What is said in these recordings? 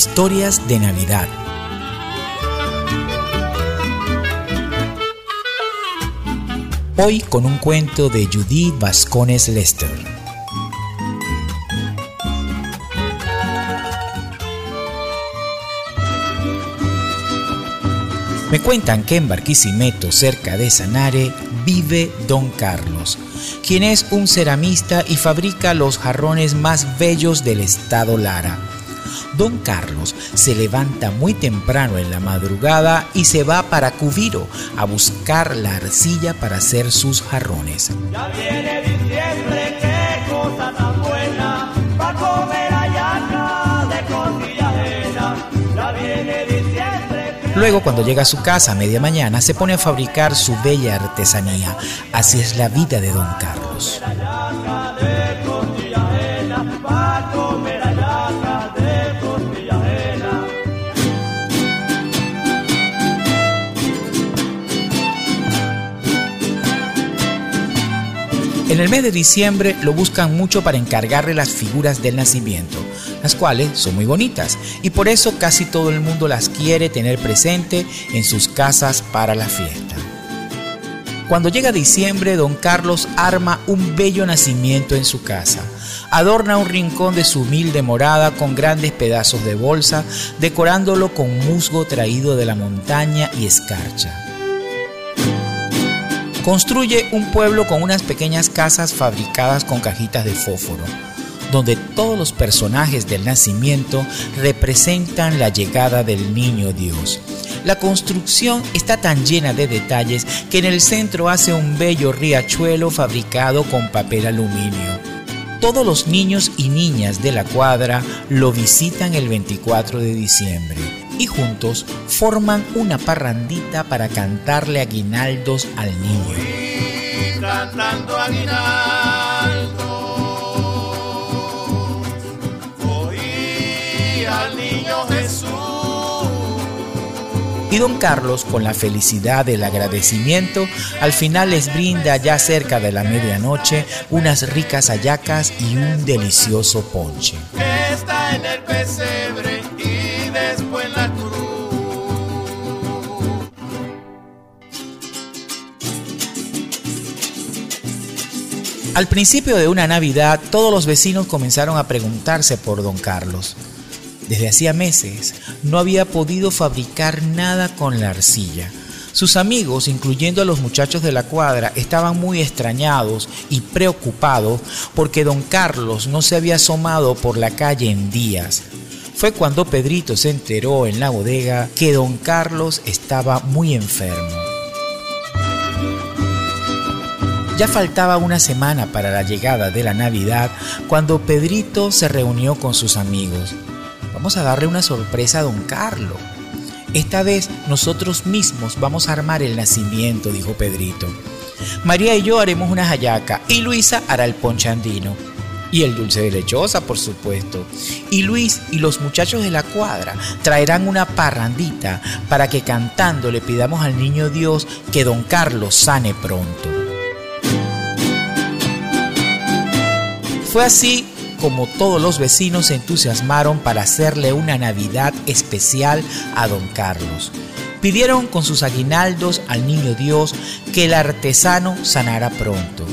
Historias de Navidad. Hoy con un cuento de Judith Vascones Lester. Me cuentan que en Barquisimeto, cerca de Sanare, vive Don Carlos, quien es un ceramista y fabrica los jarrones más bellos del estado Lara. Don Carlos se levanta muy temprano en la madrugada y se va para Cubiro a buscar la arcilla para hacer sus jarrones. Ya viene diciembre, qué cosa tan buena, comer de Ya viene diciembre. Luego, cuando llega a su casa a media mañana, se pone a fabricar su bella artesanía. Así es la vida de Don Carlos. En el mes de diciembre lo buscan mucho para encargarle las figuras del nacimiento, las cuales son muy bonitas y por eso casi todo el mundo las quiere tener presente en sus casas para la fiesta. Cuando llega diciembre, don Carlos arma un bello nacimiento en su casa. Adorna un rincón de su humilde morada con grandes pedazos de bolsa, decorándolo con musgo traído de la montaña y escarcha. Construye un pueblo con unas pequeñas casas fabricadas con cajitas de fósforo, donde todos los personajes del nacimiento representan la llegada del niño Dios. La construcción está tan llena de detalles que en el centro hace un bello riachuelo fabricado con papel aluminio. Todos los niños y niñas de la cuadra lo visitan el 24 de diciembre y juntos forman una parrandita para cantarle aguinaldos al niño. cantando aguinaldo, al niño Jesús. Y don Carlos, con la felicidad del agradecimiento, al final les brinda ya cerca de la medianoche unas ricas hallacas y un delicioso ponche. Está en el pesebre y después Al principio de una Navidad, todos los vecinos comenzaron a preguntarse por don Carlos. Desde hacía meses no había podido fabricar nada con la arcilla. Sus amigos, incluyendo a los muchachos de la cuadra, estaban muy extrañados y preocupados porque don Carlos no se había asomado por la calle en días. Fue cuando Pedrito se enteró en la bodega que don Carlos estaba muy enfermo. Ya faltaba una semana para la llegada de la Navidad cuando Pedrito se reunió con sus amigos. Vamos a darle una sorpresa a don Carlos. Esta vez nosotros mismos vamos a armar el nacimiento, dijo Pedrito. María y yo haremos una hallaca y Luisa hará el ponchandino. Y el dulce de lechosa, por supuesto. Y Luis y los muchachos de la cuadra traerán una parrandita para que cantando le pidamos al niño Dios que don Carlos sane pronto. Fue así como todos los vecinos se entusiasmaron para hacerle una Navidad especial a don Carlos. Pidieron con sus aguinaldos al niño Dios que el artesano sanara pronto.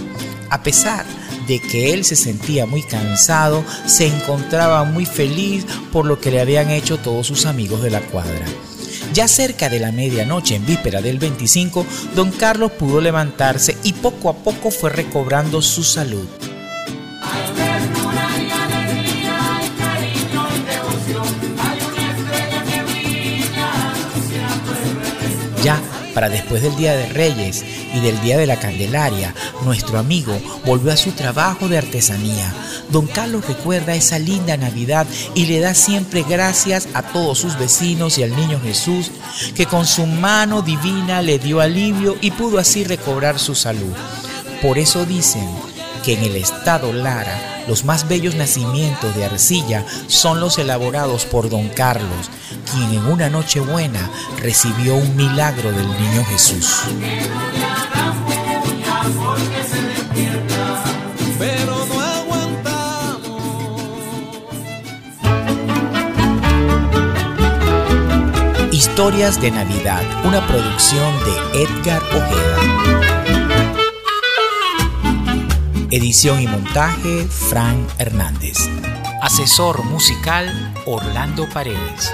A pesar de que él se sentía muy cansado, se encontraba muy feliz por lo que le habían hecho todos sus amigos de la cuadra. Ya cerca de la medianoche, en víspera del 25, don Carlos pudo levantarse y poco a poco fue recobrando su salud. Ya para después del Día de Reyes y del Día de la Candelaria, nuestro amigo volvió a su trabajo de artesanía. Don Carlos recuerda esa linda Navidad y le da siempre gracias a todos sus vecinos y al niño Jesús, que con su mano divina le dio alivio y pudo así recobrar su salud. Por eso dicen que en el estado Lara los más bellos nacimientos de arcilla son los elaborados por don Carlos, quien en una noche buena recibió un milagro del niño Jesús. Historias de Navidad, una producción de Edgar Ojeda. Edición y montaje, Frank Hernández. Asesor musical, Orlando Paredes.